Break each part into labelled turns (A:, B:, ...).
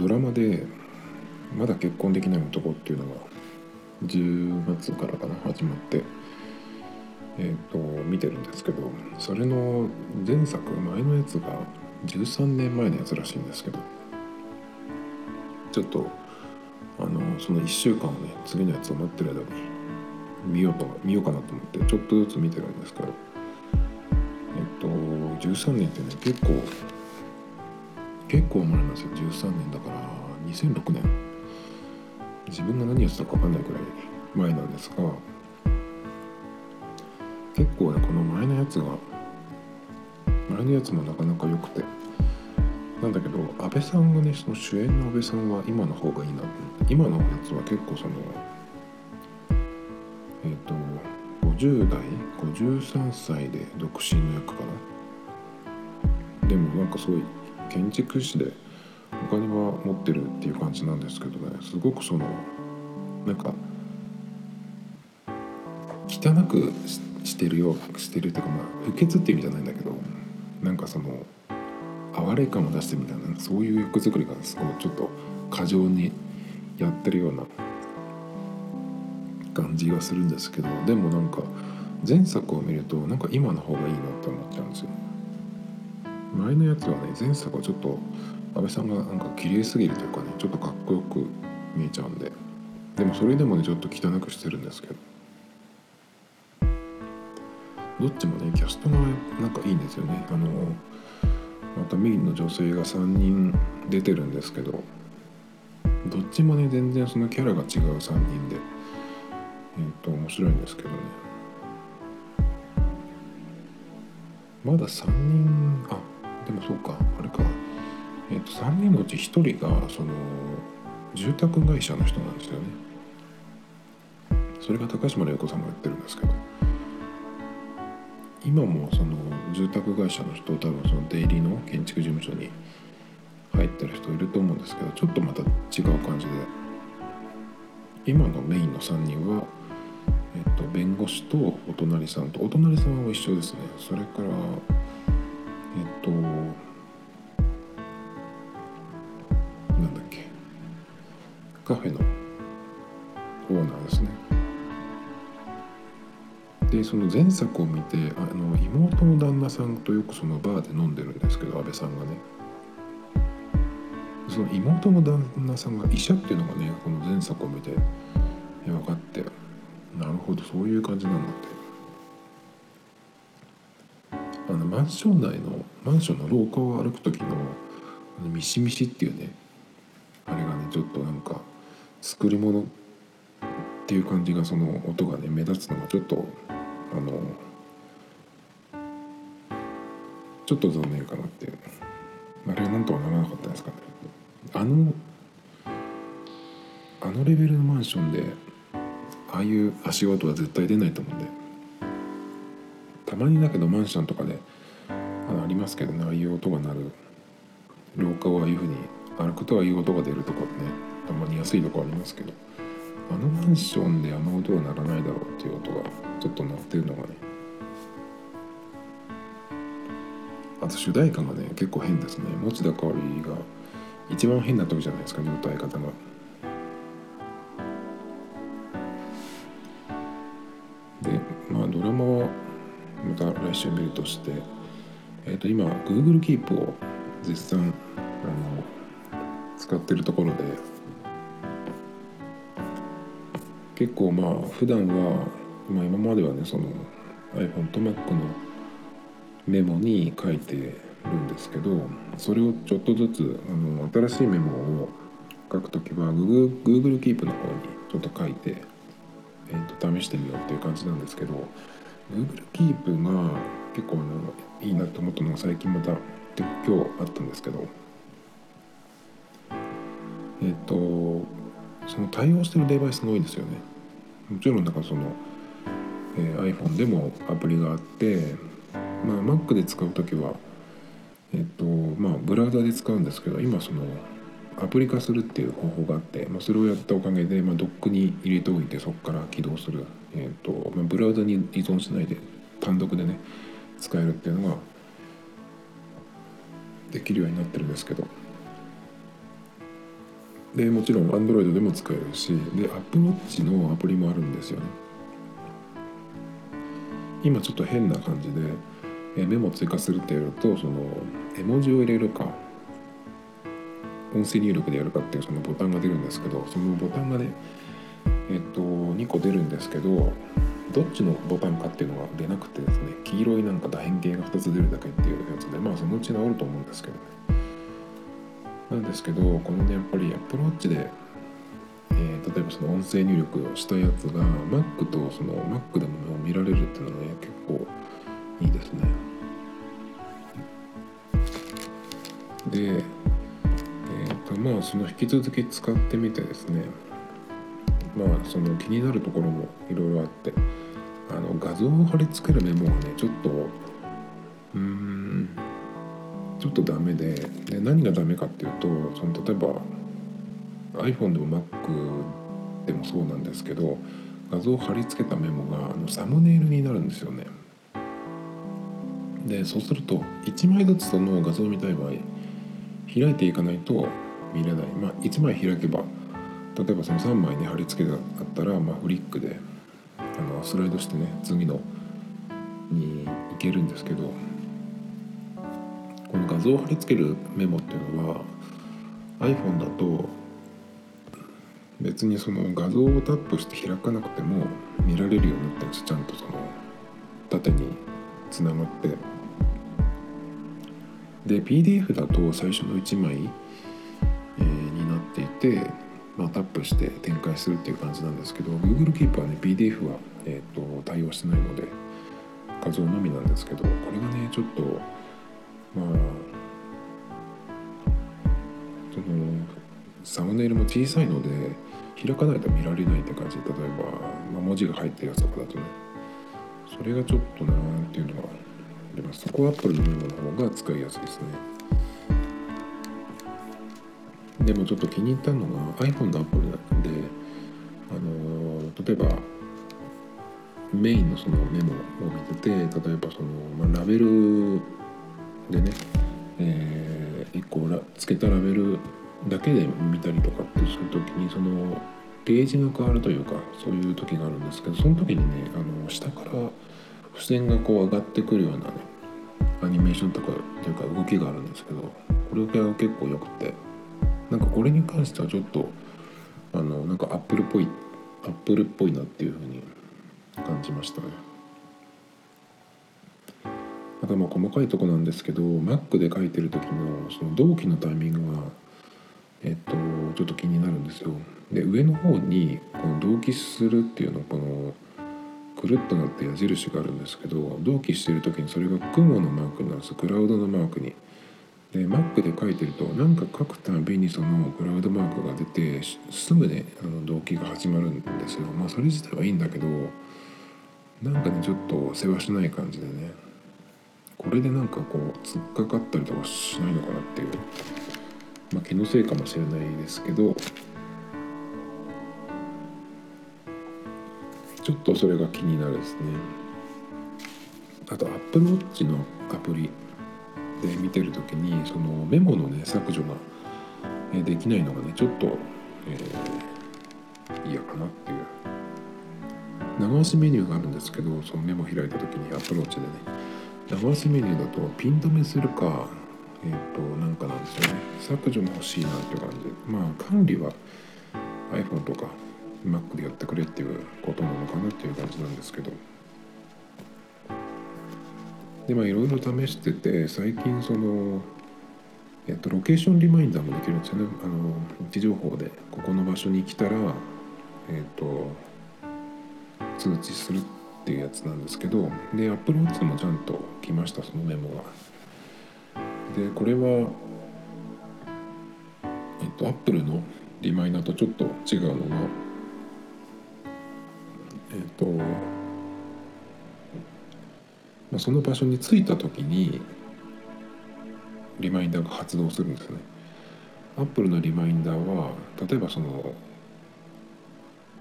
A: ドラマで「まだ結婚できない男」っていうのが10月からかな始まってえっ、と見てるんですけどそれの前作前のやつが13年前のやつらしいんですけどちょっとあのその1週間をね次のやつを待ってる間に見ようと見ようかなと思ってちょっとずつ見てるんですけどえっと13年ってね結構結構前なんですよ。13年だから2006年。自分が何やってたか分かんないくらい前なんですが結構ねこの前のやつが前のやつもなかなか良くて。なんだけど安倍さんがねその主演の安倍さんは今の方がいいな今のやつは結構そのえっ、と50代53歳で独身の役かな。でもなんかすごい建築士でお金は持ってるっていう感じなんですけどね。すごくそのなんか汚くしてるよしてるっていうかまあ不潔っていう意味じゃないんだけどなんかその哀れ感を出してみたいなそういう役作りがすごいちょっと過剰にやってるような感じがするんですけどでもなんか前作を見るとなんか今の方がいいなって思っちゃうんですよ。前のやつはね前作はちょっと安倍さんがなんか綺麗すぎるというかねちょっとかっこよく見えちゃうんで。でもそれでもねちょっと汚くしてるんですけど。どっちもねキャストがなんかいいんですよね。あのまたメインの女性が3人出てるんですけど。どっちもね全然そのキャラが違う3人で。えっ、と面白いんですけどね。まだ3人あでもそうかあれか。えっ、と3人のうち1人がその住宅会社の人なんですよね。それが高島礼子さんがやってるんですけど。今もその住宅会社の人多分その出入りの建築事務所に入ってる人いると思うんですけどちょっとまた違う感じで。今のメインの3人は、えっと、弁護士とお隣さんとお隣さんは一緒ですね。それからえっとなんだっけ。カフェのオーナーですね。でその前作を見てあの妹の旦那さんとよくそのバーで飲んでるんですけど安倍さんがね。その妹の旦那さんが医者っていうのがねこの前作を見て分かってなるほどそういう感じなんだって。のマンション内のマンションの廊下を歩く時のあのミシミシっていうねあれがねちょっとなんか作り物っていう感じがその音がね目立つのがちょっとあのちょっと残念かなっていう。あれはなんとかならなかったんですかね。あのあのレベルのマンションでああいう足音は絶対出ないと思うんで。まにだけどマンションとかであのありますけどねああいう音が鳴る廊下をああいうふうに歩くとああいう音が出るとこねたまに安いとこありますけどあのマンションであの音は鳴らないだろうっていう音がちょっと鳴ってるのがねあと主題歌がね結構変ですね持田香織が一番変な時じゃないですかね歌い方が。また来週見るとしてえ、ー、と今 Google Keep を絶賛あの使ってるところで結構まあ普段は、まあ、今まではねその iPhone と Mac のメモに書いてるんですけどそれをちょっとずつあの新しいメモを書くときは Google, Google Keep の方にちょっと書いて、えー、と試してみようっていう感じなんですけど Google Keep が結構あのいいなと思ったのが最近また今日あったんですけど。えっ、ー、とその対応してるデバイスが多いんですよね。もちろんだかその、えー、iPhone でもアプリがあってまあ Mac で使う時はえっとまあブラウザで使うんですけど今そのアプリ化するっていう方法があって、まあ、それをやったおかげで、まあ、ドックに入れておいてそこから起動する、えーとまあ、ブラウザに依存しないで単独でね使えるっていうのが、できるようになってるんですけど。でもちろん Android でも使えるしで Apple Watch のアプリもあるんですよね。今ちょっと変な感じでメモ追加するってやるとその絵文字を入れるか音声入力でやるかっていうそのボタンが出るんですけどそのボタンがねえっと2個出るんですけどどっちのボタンかっていうのが出なくてですね黄色いなんか楕円形が2つ出るだけっていうやつでまあそのうち治ると思うんですけどね。なんですけどこのねやっぱり Apple Watch で、えー、例えばその音声入力をしたやつが Mac とその Mac でも見られるっていうのはね結構いいですね。で、まあその引き続き使ってみてですね。まあその気になるところもいろいろあって。あの画像を貼り付けるメモがねちょっとうんちょっとダメで。で何がダメかっていうとその例えば iPhone でも Mac でもそうなんですけど画像を貼り付けたメモがあのサムネイルになるんですよね。でそうすると1枚ずつその画像を見たい場合開いていかないと見れない。まあ1枚開けば例えばその3枚に貼り付けがあったら、まあ、フリックであのスライドしてね次のに行けるんですけどこの画像を貼り付けるメモっていうのは iPhone だと別にその画像をタップして開かなくても見られるようになってるんです。ちゃんとその縦につながって。で PDF だと最初の1枚、まあ、タップして展開するっていう感じなんですけど Google Keep はね PDF は、えーと、対応してないので画像のみなんですけどこれがねちょっとまあそのサムネイルも小さいので開かないと見られないって感じ例えば、まあ、文字が入ってるやつとかだとねそれがちょっとなーっていうのがあります。そこは Apple のメモの方が使いやすいですね。でもちょっと気に入ったのが iPhone のアプリなんで、あの例えばメインのそのメモを見てて例えばその、まあ、ラベルでね、えー、1個らつけたラベルだけで見たりとかってする時にそのページが変わるというかそういう時があるんですけどその時にねあの下から付箋がこう上がってくるようなねアニメーションとかというか動きがあるんですけどこれが結構よくて。なんかこれに関してはちょっとあのなんかアップルっぽいアップルっぽいなっていうふうに感じましたね。あとまあ細かいとこなんですけど Mac で書いてる時のその同期のタイミングがえっとちょっと気になるんですよ。で上の方にこの同期するっていうのこのくるっとなって矢印があるんですけど同期してる時にそれが雲のマークになるんですクラウドのマークに。で Mac で書いてると何か書くたびにそのクラウドマークが出てすぐねあの動機が始まるんですよ。まあそれ自体はいいんだけどなんかねちょっと世話しない感じでね。これでなんかこう突っかかったりとかしないのかなっていう。まあ気のせいかもしれないですけど。ちょっとそれが気になるですね。あと Apple Watch のアプリ。で見てる時にそのメモのね削除ができないのがねちょっと、えー、嫌かなっていう。長押しメニューがあるんですけどそのメモ開いた時にアプローチでね。長押しメニューだとピン止めするかえっ、ー、となんかなんですよね。削除も欲しいなっていう感じ。でまあ管理は iPhone とか Mac でやってくれっていうことなのかなっていう感じなんですけど。でまあいろいろ試してて最近そのえっと、ロケーションリマインダーもできるんですよね。あの位置情報でここの場所に来たら、えっと、通知するっていうやつなんですけどで Apple Watch もちゃんと来ましたそのメモが。でこれは、えっと、Apple のリマインダーとちょっと違うのがえっとまあ、その場所に着いた時にリマインダーが発動するんですね。アップルのリマインダーは例えばその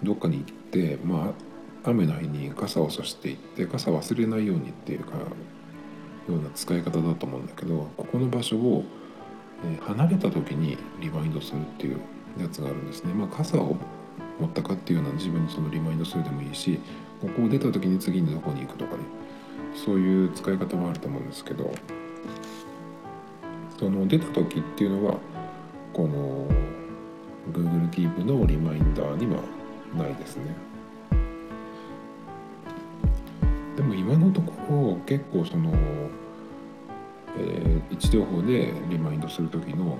A: どっかに行ってまあ雨の日に傘をさしていって傘忘れないようにっていうかような使い方だと思うんだけどここの場所を、離れた時にリマインドするっていうやつがあるんですね。まあ、傘を持ったかっていうのは自分にそのリマインドするでもいいしここを出た時に次にどこに行くとかねそういう使い方もあると思うんですけどその出た時っていうのはこの Google Keep のリマインダーにはないですね。でも今のところ結構その、えー、位置情報でリマインドする時の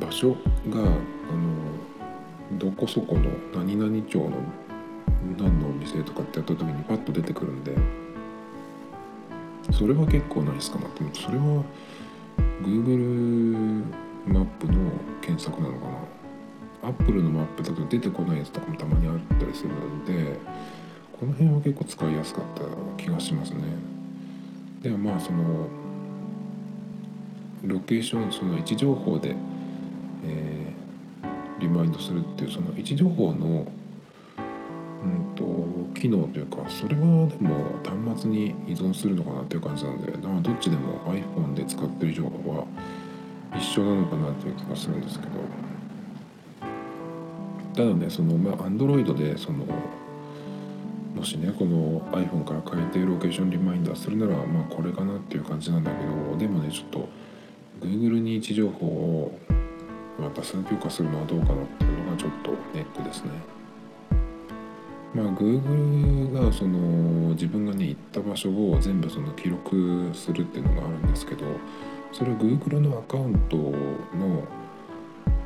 A: 場所があのどこそこの何々町の何のお店とかってやった時にパッと出てくるんでそれは結構ナイスかなと思ってそれは Google マップの検索なのかな。Apple のマップだと出てこないやつとかもたまにあったりするのでこの辺は結構使いやすかった気がしますね。ではまあそのロケーションその位置情報で、えー、リマインドするっていうその位置情報のうんと機能というかそれはでも端末に依存するのかなっていう感じなのでまあどっちでも iPhone で使ってる情報は一緒なのかなっていう気がするんですけどただねそのまあ Android でそのもしねこの iPhone から変えてロケーションリマインダーするならまあこれかなっていう感じなんだけどでもねちょっと Google に位置情報を渡す許可するのはどうかなっていうのがちょっとネックですね。まあ Google がその自分がね行った場所を全部その記録するっていうのがあるんですけどそれは Google のアカウントの、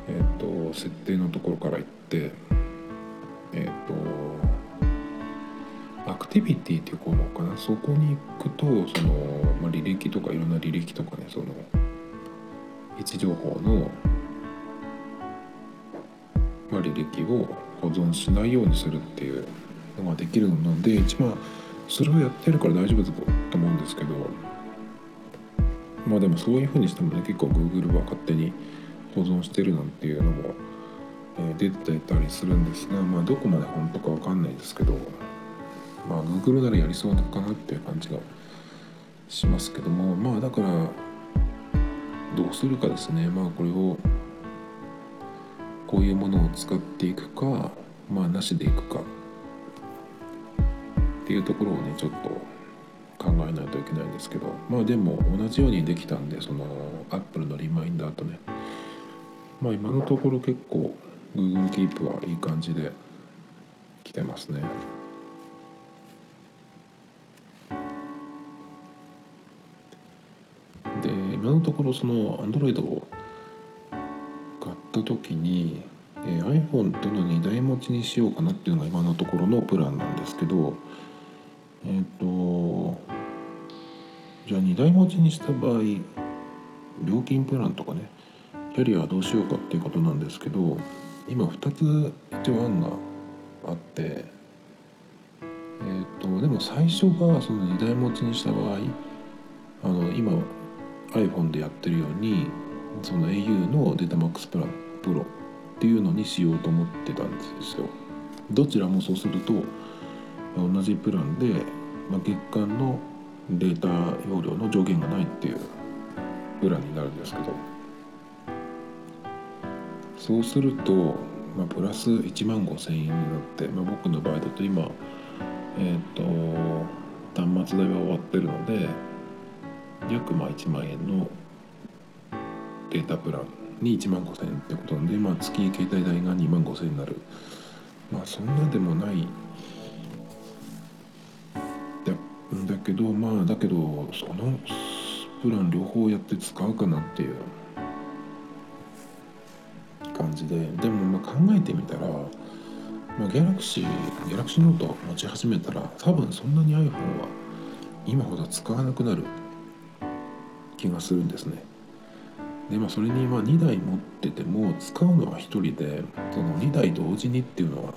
A: えーと、設定のところから行ってえっ、ー、とアクティビティっていう項目かな？そこに行くとその、まあ、履歴とかいろんな履歴とかねその位置情報の、まあ、履歴を保存しないようにするっていうのができるので一番それをやってるから大丈夫だと思うんですけどまあでもそういうふうにしてもね結構 Google は勝手に保存してるなんていうのも、え、出てたりするんですがまあどこまで本当か分かんないですけどまあ Google ならやりそうかなっていう感じがしますけどもまあだからどうするかですね。まあこれをこういうものを使っていくかまあなしでいくか。っていうところをねちょっと考えないといけないんですけど。まあでも同じようにできたんでそのアップルのリマインダーとね。まあ今のところ結構 Google Keep はいい感じで来てますね。で今のところその Android をった時に、えー、iPhone との2台持ちにしようかなっていうのが今のところのプランなんですけどえっ、ー、とじゃあ2台持ちにした場合料金プランとかねキャリアはどうしようかっていうことなんですけど今2つ一応案があってえっ、ー、とでも最初がその2台持ちにした場合あの今 iPhone でやってるようにその au のデータマックスプランプロっていうのにしようと思ってたんですよ。どちらもそうすると同じプランで、まあ、月間のデータ容量の上限がないっていうプランになるんですけど。そうすると、まあ、プラス1万5千円になって、まあ、僕の場合だと今えっ、ー、と端末代は終わってるので約まあ1万円のデータプランに1万5千円ってことなんで、まあ、月携帯代が2万5千円になる。まあそんなでもない。だけどまあだけどそのプラン両方やって使うかなっていう。感じで。でもまあ考えてみたら、まあ、ギャラクシーギャラクシーノート持ち始めたら多分そんなに iPhone は今ほど使わなくなる気がするんですね。でまあそれにまあ2台持ってても使うのは1人でその2台同時にっていうのは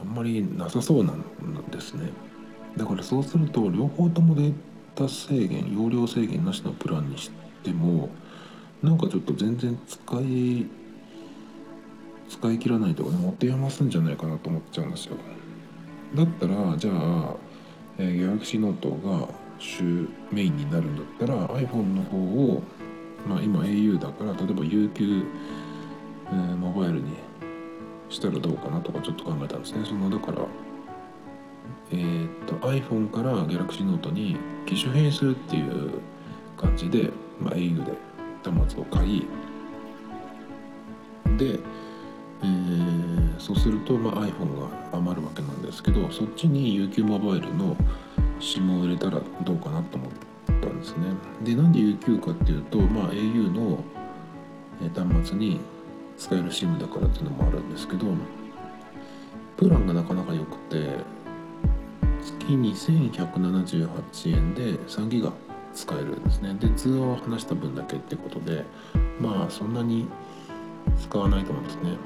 A: あんまりなさそうなんですね。だからそうすると両方ともデータ制限容量制限なしのプランにしてもなんかちょっと全然使い使い切らないとかね持て余すんじゃないかなと思っちゃうんですよだったらじゃあ、えー、Galaxy Note が主メインになるんだったら iPhone の方をまあ、今 au だから例えば UQ、えー、モバイルにしたらどうかなとかちょっと考えたんですね。そのだからえー、っと iPhone から Galaxy Note に機種変するっていう感じで、まあ、au で端末を買いで、えー、そうすると、まあ、iPhone が余るわけなんですけどそっちに UQ モバイルの SIM を入れたらどうかなと思ってたんですね。でなんで UQ かっていうと、まあ、au の端末に使える SIM だからっていうのもあるんですけどプランがなかなか良くて月2178円で3ギガ使えるんですね。で通話を話した分だけってことでまあそんなに使わないと思うんですね。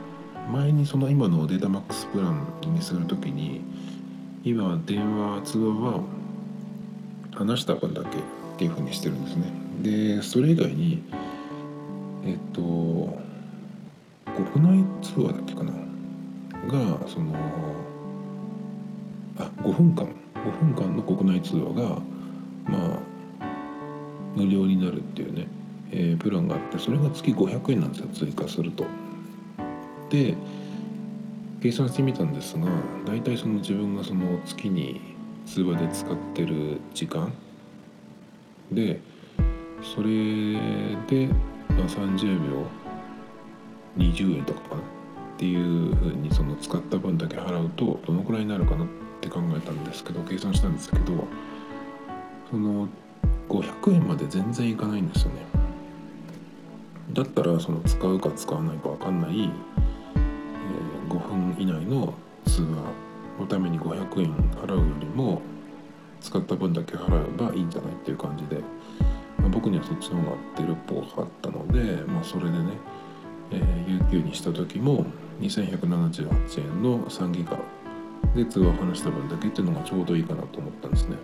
A: 前にその今のデータマックスプランにする時に今電話通話は話した分だけっていうふうにしてるんですね。でそれ以外にえっと国内通話だっけかな？がそのあ5分間。5分間の国内通話がまあ無料になるっていうね、えー、プランがあってそれが月500円なんですよ追加すると。で計算してみたんですが大体その自分がその月に通話で使ってる時間でそれで、ま、30秒20円とかかな。っていうふうにその使った分だけ払うとどのくらいになるかなって考えたんですけど計算したんですけどその500円まで全然いかないんですよね。だったらその使うか使わないか分かんない、えー、5分以内の通話のために500円払うよりも使った分だけ払えばいいんじゃないっていう感じで、まあ、僕にはそっちの方が合ってるっぽかったので、まあ、それでね、えー、UQ にした時も2178円の3ギガで通話を話した分だけっていうのがちょうどいいかなと思ったんですね。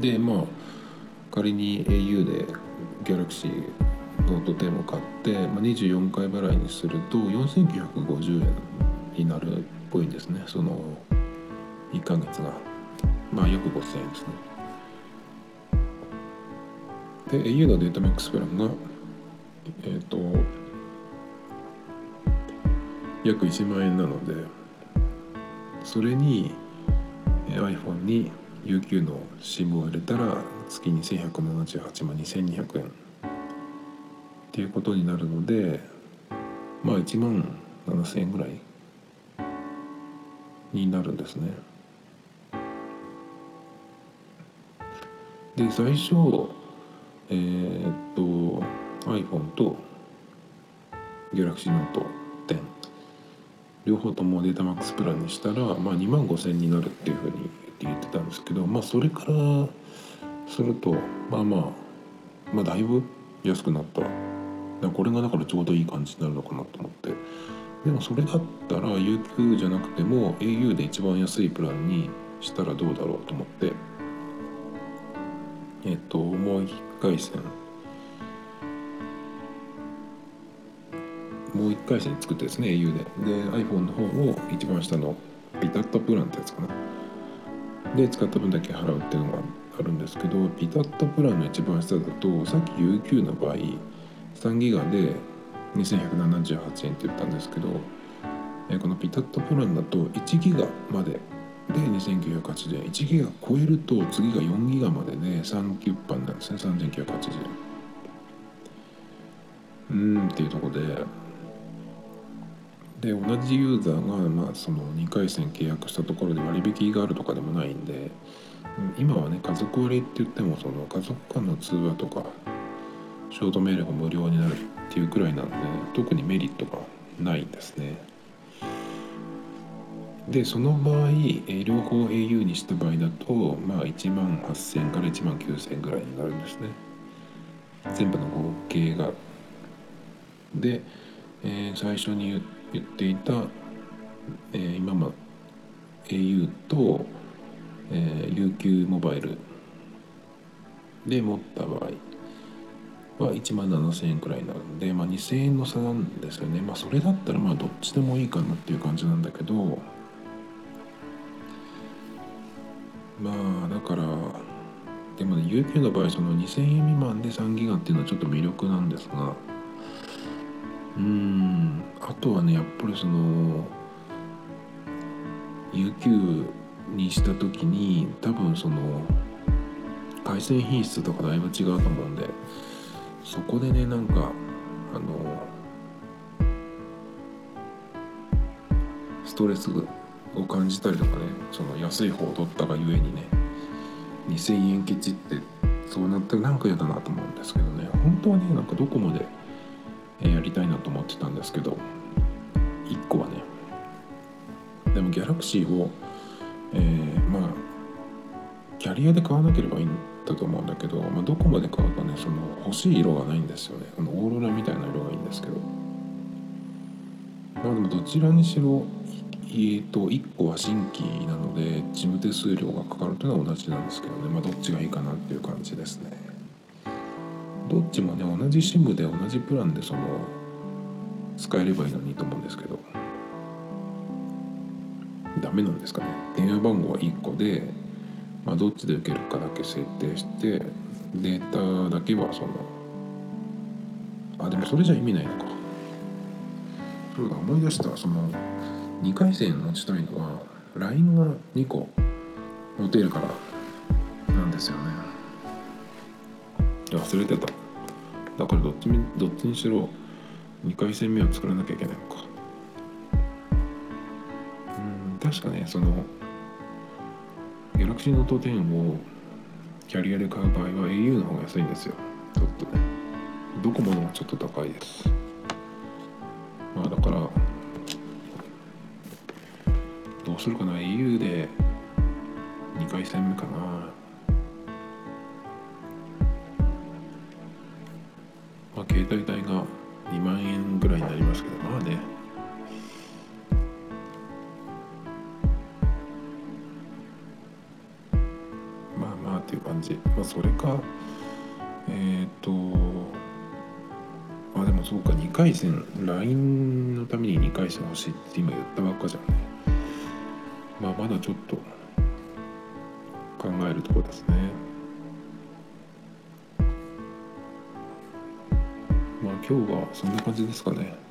A: でまあ仮に au で Galaxy Note 10を買って、まあ、24回払いにすると4950円になるっぽいんですねその1ヶ月がまあ約5000円ですねで au のデータマックスプランがえっ、ー、と約1万円なのでそれに iPhone に UQ の SIM を入れたら月に1178万2200円っていうことになるのでまあ1万7000円ぐらいになるんですね。で最初えー、っと iPhone と Galaxy Note 10両方ともデータマックスプランにしたら、まあ、2万5000になるっていうふうに言ってたんですけどまあそれからするとまあまあまあだいぶ安くなった。これがだからちょうどいい感じになるのかなと思って。でもそれだったら UQ じゃなくても au で一番安いプランにしたらどうだろうと思って。えっともう一回線もう一回線作ってですね au で。で iPhone の方を一番下のピタッとプランってやつかな。で使った分だけ払うっていうのがあるんですけどピタッとプランの一番下だとさっき UQ の場合3ギガで2178円って言ったんですけどこのピタッとプランだと1ギガまでで2980円1ギガ超えると次が4ギガまでで3キュッパンなんですね3980円うんっていうとこでで同じユーザーが、まあ、その2回戦契約したところで割引があるとかでもないんで今はね家族割って言ってもその家族間の通話とかショートメールが無料になるっていうくらいなんで特にメリットがないんですね。でその場合、え両方 au にした場合だとまあ1万8000から1万9000ぐらいになるんですね。全部の合計が。で、えー、最初に言言っていた、えー、今ま au と、えー、UQ モバイルで持った場合は1万7000円くらいになるんで、まあ、2000円の差なんですよねまあそれだったらまあどっちでもいいかなっていう感じなんだけどまあだからでもね UQ の場合その2000円未満で3ギガっていうのはちょっと魅力なんですがうんあとはねやっぱりその UQ にした時に多分その回線品質とかだいぶ違うと思うんでそこでねなんかあのストレスを感じたりとかねその安い方を取ったがゆえにね2000円ケチってそうなったらなんか嫌だなと思うんですけどね。本当はねなんかどこまでやりたいなと思ってたんですけど1個はね。でもギャラクシーを、えー、まあキャリアで買わなければいいんだと思うんだけど、まあ、どこまで買うかねその欲しい色がないんですよね。あのオーロラみたいな色がいいんですけど。まあでもどちらにしろえーと、1個は新規なので事務手数料がかかるというのは同じなんですけどね、まあ、どっちがいいかなっていう感じですね。どっちもね同じ SIM で同じプランでその使えればいいのにと思うんですけど。ダメなんですかね。電話番号は1個で、まあ、どっちで受けるかだけ設定してデータだけはそのあでもそれじゃ意味ないのか。そうだ思い出した。その2回戦持ちたいのは LINE が2個持てるからなんですよね。忘れてた。だからどっちどっちにしろ2回戦目を作らなきゃいけないのか。うん確かねそのギャラクシーノート10をキャリアで買う場合は au の方が安いんですよ。ちょっとね。ドコモの方がちょっと高いです。まあだからうするかな au で2回戦目かな。まあ携帯代が2万円ぐらいになりますけどまあね。まあまあっていう感じ。まあそれかえっ、ー、とまあでもそうか2回戦 LINE のために2回戦欲しいって今言ったばっかじゃんね。まあまだちょっと考えるとこですね。まあ今日はそんな感じですかね。